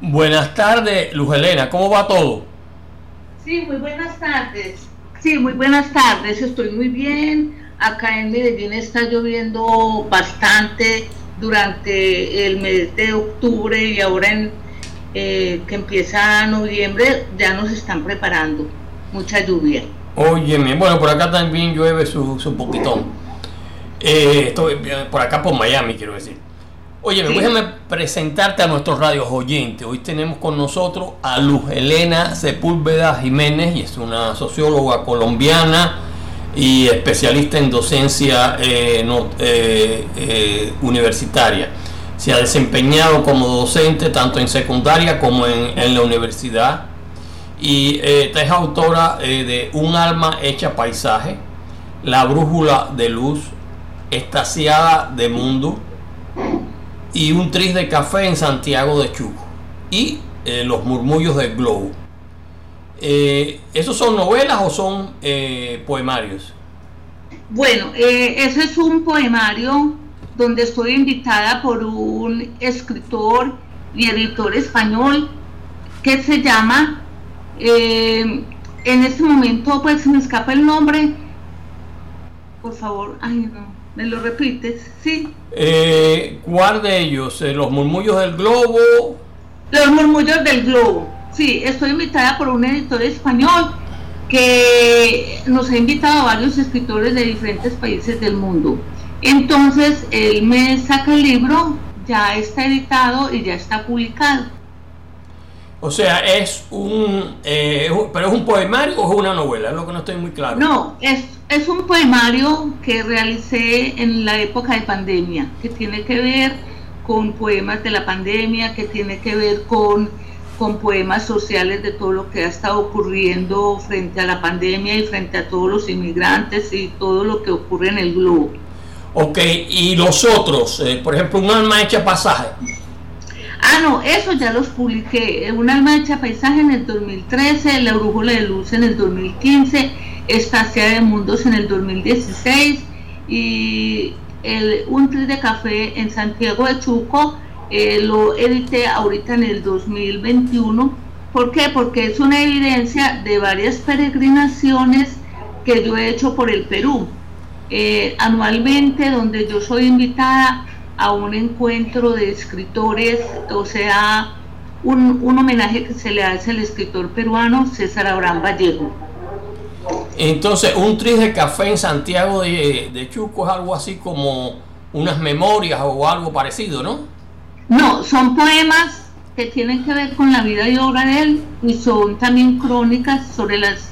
Buenas tardes, Luz Elena, ¿cómo va todo? Sí, muy buenas tardes. Sí, muy buenas tardes, estoy muy bien. Acá en Medellín está lloviendo bastante durante el mes de octubre y ahora en, eh, que empieza noviembre ya nos están preparando mucha lluvia. Óyeme, bueno, por acá también llueve su, su poquitón. Eh, estoy eh, por acá por Miami, quiero decir. Oye, déjame presentarte a nuestros radios oyentes. Hoy tenemos con nosotros a Luz Elena Sepúlveda Jiménez, y es una socióloga colombiana y especialista en docencia eh, universitaria. Se ha desempeñado como docente tanto en secundaria como en, en la universidad y eh, es autora eh, de Un alma hecha paisaje, La brújula de luz, Estaciada de mundo y Un tris de café en Santiago de Chuco y eh, Los murmullos del globo. ¿Esos son novelas o son poemarios? Bueno, ese es un poemario donde estoy invitada por un escritor y editor español que se llama eh, en este momento, pues se me escapa el nombre. Por favor, ay no, ¿me lo repites? Sí. Eh, ¿Cuál de ellos? Eh, ¿Los murmullos del globo? Los murmullos del globo. Sí, estoy invitada por un editor español que nos ha invitado a varios escritores de diferentes países del mundo. Entonces, él me saca el libro, ya está editado y ya está publicado. O sea, es un, eh, pero es un poemario o es una novela, es lo que no estoy muy claro. No, es, es un poemario que realicé en la época de pandemia, que tiene que ver con poemas de la pandemia, que tiene que ver con, con poemas sociales de todo lo que ha estado ocurriendo frente a la pandemia y frente a todos los inmigrantes y todo lo que ocurre en el globo. Ok, y los otros, eh, por ejemplo, un alma hecha pasaje. Ah, no, eso ya los publiqué. Un alma hecha paisaje en el 2013, La brújula de luz en el 2015, Estacia de Mundos en el 2016 y el, un tris de café en Santiago de Chuco eh, lo edité ahorita en el 2021. ¿Por qué? Porque es una evidencia de varias peregrinaciones que yo he hecho por el Perú. Eh, anualmente, donde yo soy invitada a un encuentro de escritores, o sea, un, homenaje que se le hace al escritor peruano César Abraham Vallejo. Entonces, un tris de café en Santiago de, de, Chuco es algo así como unas memorias o algo parecido, ¿no? No, son poemas que tienen que ver con la vida y obra de él y son también crónicas sobre las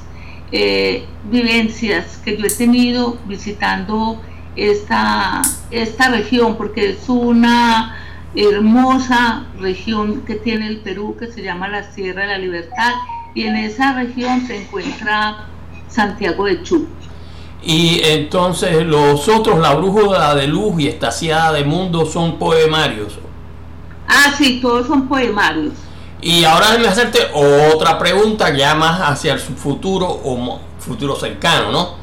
eh, vivencias que yo he tenido visitando esta, esta región, porque es una hermosa región que tiene el Perú, que se llama la Sierra de la Libertad, y en esa región se encuentra Santiago de Chuco. Y entonces los otros, La Brújula de Luz y Estaciada de Mundo, son poemarios. Ah, sí, todos son poemarios. Y ahora déjame hacerte otra pregunta ya más hacia el futuro o futuro cercano, ¿no?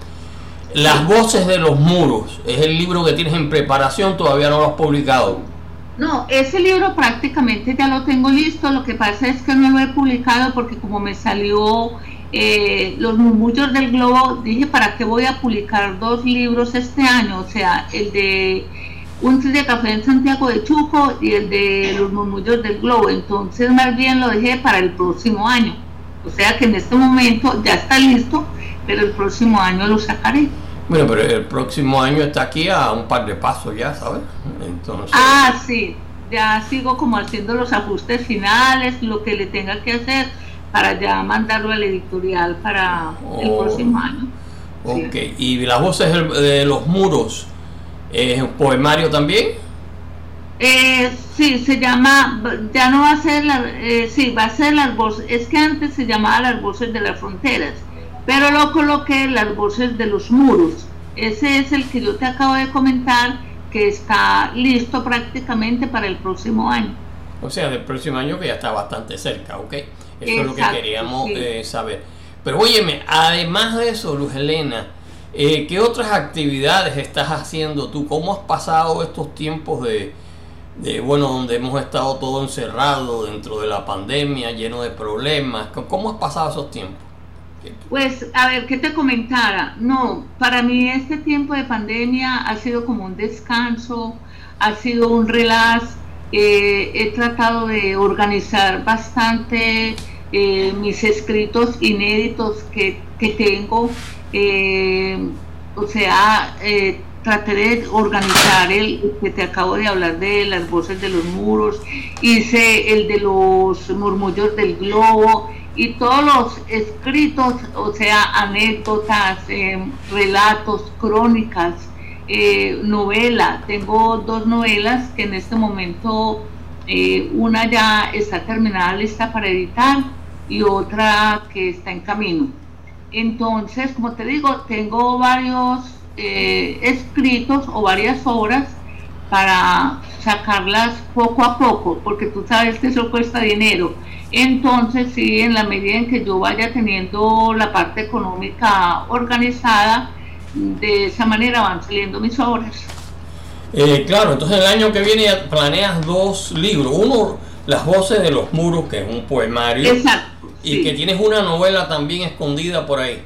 Las voces de los muros, es el libro que tienes en preparación, todavía no lo has publicado. No, ese libro prácticamente ya lo tengo listo, lo que pasa es que no lo he publicado porque como me salió eh, Los murmullos del globo, dije, ¿para qué voy a publicar dos libros este año? O sea, el de Un de café en Santiago de Chuco y el de Los murmullos del globo. Entonces más bien lo dejé para el próximo año. O sea que en este momento ya está listo pero el próximo año lo sacaré. Bueno, pero el próximo año está aquí a un par de pasos ya, ¿sabes? Entonces... Ah, sí, ya sigo como haciendo los ajustes finales, lo que le tenga que hacer para ya mandarlo al editorial para el oh. próximo año. Ok, y las voces de los muros, ¿es un poemario también? Eh, sí, se llama, ya no va a ser, la, eh, sí, va a ser las voces, es que antes se llamaba las voces de las fronteras pero lo coloqué las voces de los muros. Ese es el que yo te acabo de comentar que está listo prácticamente para el próximo año. O sea, del próximo año que ya está bastante cerca, ¿ok? Eso es lo que queríamos eh, saber. Pero óyeme, además de eso, Luz Helena, eh, ¿qué otras actividades estás haciendo tú? ¿Cómo has pasado estos tiempos de, bueno, donde hemos estado todos encerrados dentro de la pandemia, lleno de problemas. ¿Cómo has pasado esos tiempos? Pues, a ver, ¿qué te comentara? No, para mí este tiempo de pandemia ha sido como un descanso, ha sido un relax. Eh, he tratado de organizar bastante eh, mis escritos inéditos que, que tengo. Eh, o sea, traté de organizar el que te acabo de hablar de las voces de los muros, hice el de los murmullos del globo y todos los escritos, o sea, anécdotas, eh, relatos, crónicas, eh, novela. Tengo dos novelas que en este momento eh, una ya está terminada, lista para editar y otra que está en camino. Entonces, como te digo, tengo varios eh, escritos o varias obras para sacarlas poco a poco, porque tú sabes que eso cuesta dinero. Entonces, sí, en la medida en que yo vaya teniendo la parte económica organizada, de esa manera van saliendo mis obras. Eh, claro, entonces el año que viene planeas dos libros. Uno, Las voces de los muros, que es un poemario. Exacto. Y que tienes una novela también escondida por ahí.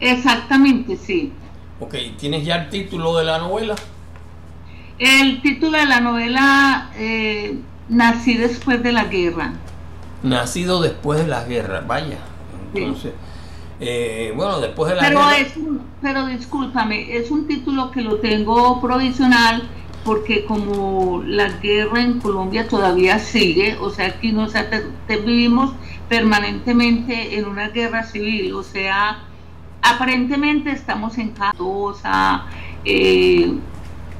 Exactamente, sí. Ok, ¿tienes ya el título de la novela? El título de la novela, eh, Nací después de la guerra. Nacido después de la guerra, vaya. Entonces, eh, bueno, después de la pero guerra... Es pero discúlpame, es un título que lo tengo provisional porque como la guerra en Colombia todavía sigue, o sea, aquí nos vivimos permanentemente en una guerra civil, o sea, aparentemente estamos en casa, eh,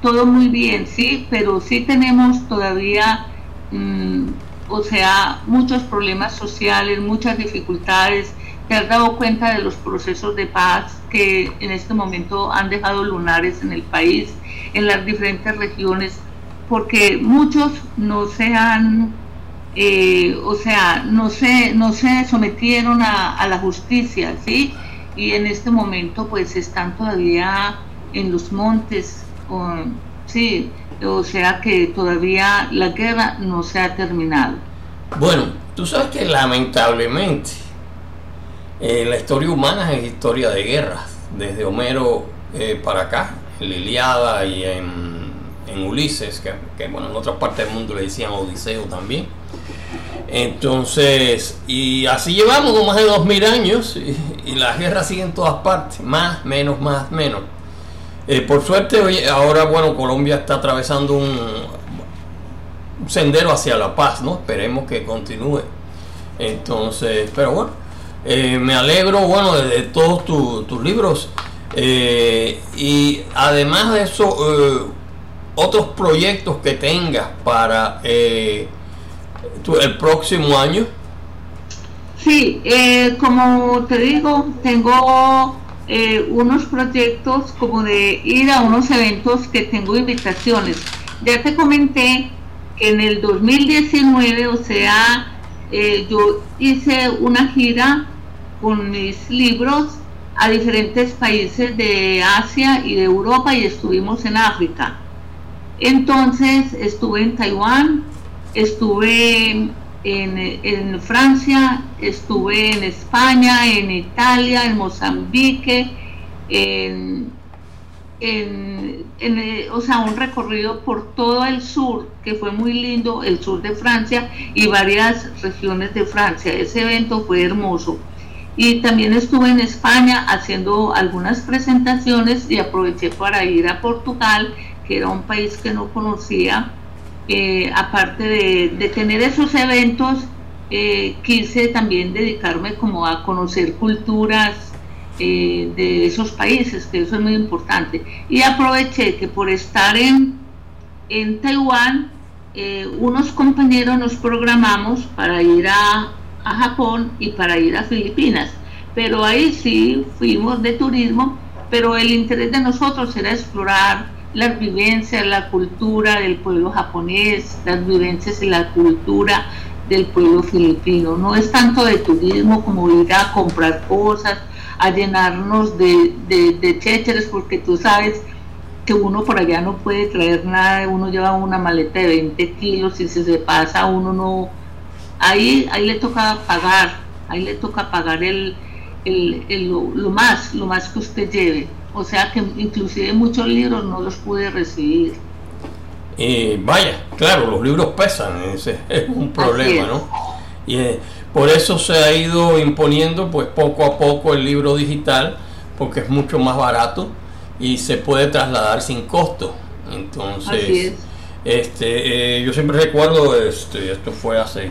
todo muy bien, sí, pero sí tenemos todavía, mm, o sea, muchos problemas sociales, muchas dificultades. Te has dado cuenta de los procesos de paz que en este momento han dejado lunares en el país, en las diferentes regiones, porque muchos no se han, eh, o sea, no se, no se sometieron a, a la justicia, ¿sí? y en este momento pues están todavía en los montes, sí, o sea que todavía la guerra no se ha terminado. Bueno, tú sabes que lamentablemente eh, la historia humana es historia de guerras, desde Homero eh, para acá, en Liliada y en, Ulises, que, que, bueno, en otras partes del mundo le decían Odiseo también. Entonces, y así llevamos más de dos mil años y, la guerra sigue en todas partes, más, menos, más, menos. Eh, por suerte, hoy, ahora, bueno, Colombia está atravesando un, sendero hacia la paz, ¿no? Esperemos que continúe. Entonces, pero bueno, eh, me alegro, bueno, de, todos tus libros. Eh, y además de eso, otros proyectos que tengas para el próximo año? Sí, como te digo, tengo eh, unos proyectos como de ir a unos eventos que tengo invitaciones. Ya te comenté que en el 2019, o sea, eh, yo hice una gira con mis libros a diferentes países de Asia y de Europa y estuvimos en África. Entonces estuve en Taiwán, estuve en, Francia, estuve en España, en Italia, en Mozambique, en, o sea, un recorrido por todo el sur, que fue muy lindo, el sur de Francia y varias regiones de Francia. Ese evento fue hermoso. Y también estuve en España haciendo algunas presentaciones y aproveché para ir a Portugal, que era un país que no conocía eh, aparte de, tener esos eventos, eh, quise también dedicarme como a conocer culturas eh, de esos países, que eso es muy importante. Y aproveché que por estar en, en Taiwán, unos compañeros nos programamos para ir a, a Japón y para ir a Filipinas. Pero ahí sí fuimos de turismo, pero el interés de nosotros era explorar las vivencias, la cultura del pueblo japonés, las vivencias y la cultura del pueblo filipino. No es tanto de turismo como ir a comprar cosas, a llenarnos de, de, porque tú sabes que uno por allá no puede traer nada, uno lleva una maleta de 20 kilos y si se pasa uno no, ahí, ahí le toca pagar, ahí le toca pagar el, lo, más, lo más que usted lleve. O sea que inclusive muchos libros no los pude recibir. Y vaya, claro, los libros pesan, ese es un problema, ¿no? Y eh, por eso se ha ido imponiendo pues poco a poco el libro digital, porque es mucho más barato y se puede trasladar sin costo. Entonces, este, eh, yo siempre recuerdo, este, esto fue hace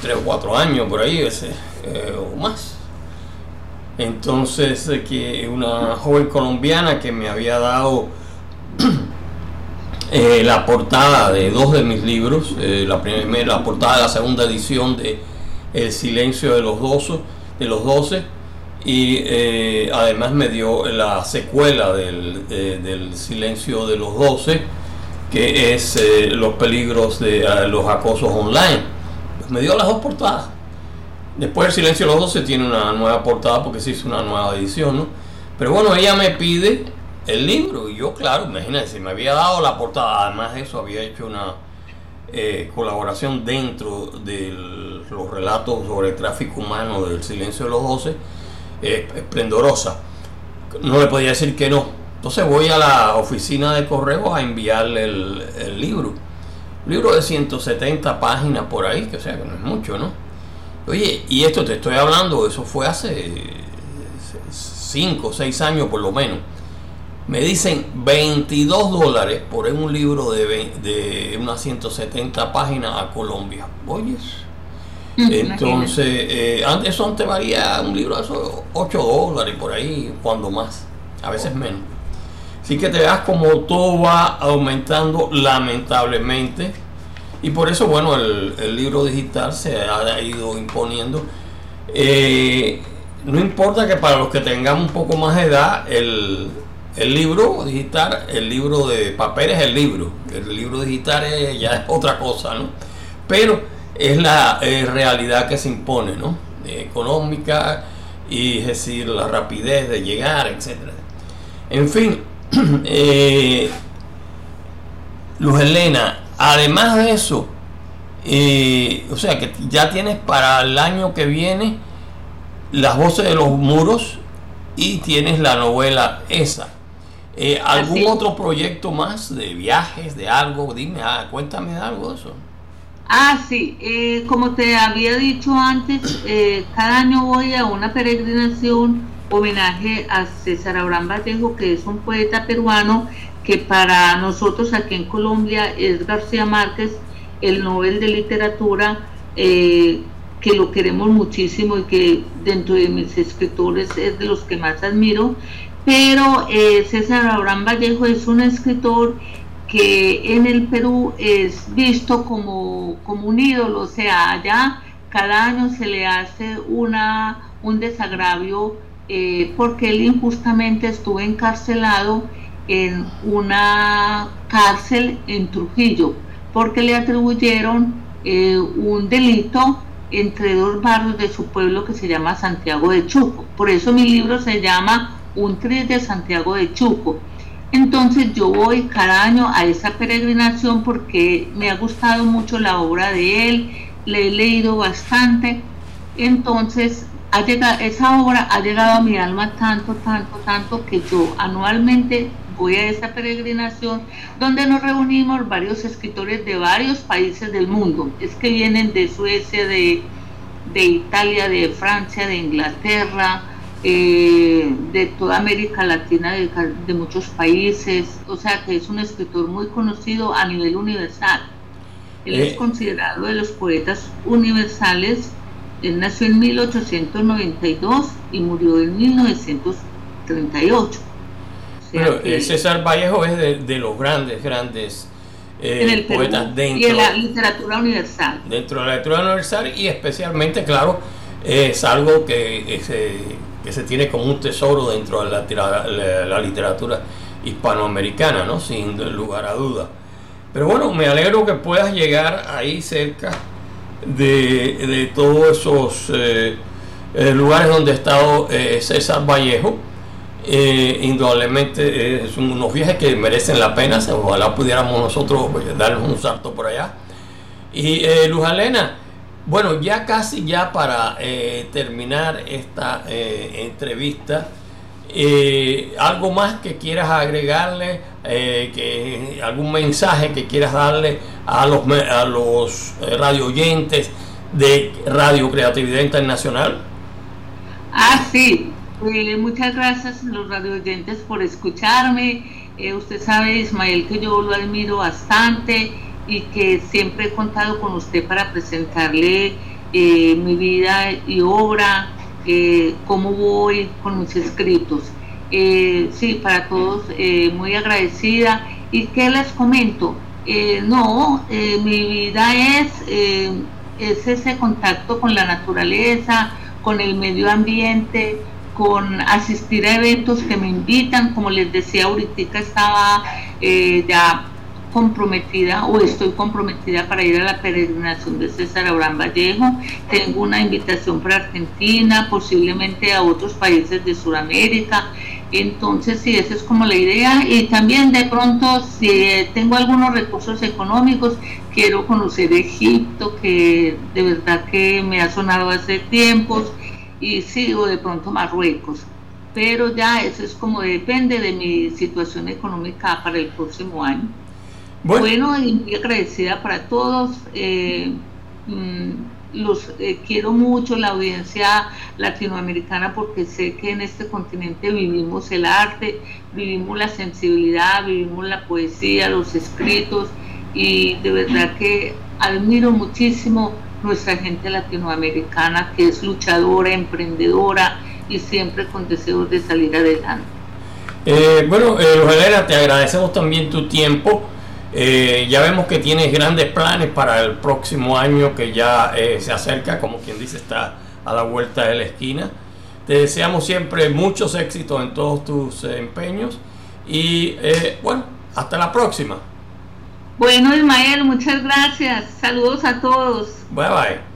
tres o cuatro años por ahí, ese, eh, o más. Entonces, que una joven colombiana que me había dado eh, la portada de dos de mis libros, la, primera, la portada de la segunda edición de El silencio de los doce, de los doce y eh, además me dio la secuela del, del, Silencio de los Doce, que es eh, los peligros de los acosos online. Pues me dio las dos portadas. Después el Silencio de los Doce tiene una nueva portada porque se hizo una nueva edición, ¿no? Pero bueno, ella me pide el libro y yo, claro, imagínense, me había dado la portada, además de eso había hecho una eh, colaboración dentro de los relatos sobre el tráfico humano del Silencio de los Doce esplendorosa. No le podía decir que no. Entonces voy a la oficina de correo a enviarle el, libro. Un libro de 170 páginas por ahí, que sea que no es mucho, ¿no? Oye, y esto te estoy hablando, eso fue hace 5 o 6 años por lo menos. Me dicen 22 dólares por un libro de, de unas 170 páginas a Colombia. Oye, entonces, eh, antes valía un libro de esos 8 dólares por ahí, cuando más, a veces menos. Así que te das como todo va aumentando lamentablemente. Y por eso, bueno, el, libro digital se ha ido imponiendo. Eh, no importa que para los que tengamos un poco más de edad, el, el libro digital, el libro de papel es el libro. El libro digital ya es otra cosa, ¿no? Pero es la eh, realidad que se impone, ¿no? económica y es decir, la rapidez de llegar, etc. En fin, eh, Luz Helena, además de eso, eh, o sea que ya tienes para el año que viene las voces de los muros y tienes la novela esa. ¿Algún otro proyecto más de viajes, de algo? Dime, ah, cuéntame de algo de eso. Ah, sí, eh, como te había dicho antes, eh, cada año voy a una peregrinación homenaje a César Abraham Vallejo, que es un poeta peruano que para nosotros aquí en Colombia es García Márquez, el Nobel de Literatura, eh, que lo queremos muchísimo y que dentro de mis escritores es de los que más admiro. Pero César Abraham Vallejo es un escritor que en el Perú es visto como, como un ídolo, o sea, allá cada año se le hace una, un desagravio eh, porque él injustamente estuvo encarcelado en una cárcel en Trujillo, porque le atribuyeron eh, un delito entre dos barrios de su pueblo que se llama Santiago de Chuco. Por eso mi libro se llama Un tris de Santiago de Chuco. Entonces yo voy cada año a esa peregrinación porque me ha gustado mucho la obra de él, le he leído bastante. Entonces ha llegado, esa obra ha llegado a mi alma tanto, tanto, tanto que yo anualmente voy a esa peregrinación donde nos reunimos varios escritores de varios países del mundo. Es que vienen de Suecia, de, de Italia, de Francia, de Inglaterra, eh, de toda América Latina, de, muchos países, o sea que es un escritor muy conocido a nivel universal. Él es eh. considerado de los poetas universales, él nació en 1892 y murió en 1938. Bueno, César Vallejo es de, los grandes, grandes eh, poetas dentro y en la literatura universal. Dentro de la literatura universal y especialmente, claro, es algo que que se tiene como un tesoro dentro de la, literatura hispanoamericana, ¿no? sin lugar a duda. Pero bueno, me alegro que puedas llegar ahí cerca de, todos esos eh, eh, lugares donde ha estado eh, César Vallejo indudablemente son unos viajes que merecen la pena, ojalá pudiéramos nosotros pues, darnos un salto por allá. Y Luz Alena, bueno, ya casi ya para terminar esta entrevista, eh, ¿Algo más que quieras agregarle? Eh, que, ¿Algún mensaje que quieras darle a los, a los eh, radio oyentes de Radio Creatividad Internacional? Ah, sí. Muchas gracias los radio oyentes por escucharme. usted sabe, Ismael, que yo lo admiro bastante y que siempre he contado con usted para presentarle mi vida y obra eh, cómo voy con mis escritos. Eh, sí, para todos eh, muy agradecida. ¿Y qué les comento? no, mi vida es ese contacto con la naturaleza, con el medio ambiente, con asistir a eventos que me invitan, como les decía ahorita estaba ya comprometida o estoy comprometida para ir a la peregrinación de César Abraham Vallejo. Tengo una invitación para Argentina, posiblemente a otros países de Sudamérica. Entonces, sí, esa es como la idea. Y también de pronto, si tengo algunos recursos económicos, quiero conocer Egipto, que de verdad que me ha sonado hace tiempos, y sí, o de pronto Marruecos. Pero ya eso es como depende de mi situación económica para el próximo año. Bueno, y muy agradecida para todos. Eh, mm, los eh, quiero mucho, la audiencia latinoamericana, porque sé que en este continente vivimos el arte, vivimos la sensibilidad, vivimos la poesía, los escritos, y de verdad que admiro muchísimo nuestra gente latinoamericana que es luchadora, emprendedora y siempre con deseos de salir adelante. Eh, bueno, eh, te agradecemos también tu tiempo. Eh, ya vemos que tienes grandes planes para el próximo año que ya eh, se acerca, como quien dice, está a la vuelta de la esquina. Te deseamos siempre muchos éxitos en todos tus empeños y bueno, hasta la próxima. Bueno, Ismael, muchas gracias. Saludos a todos. Bye bye.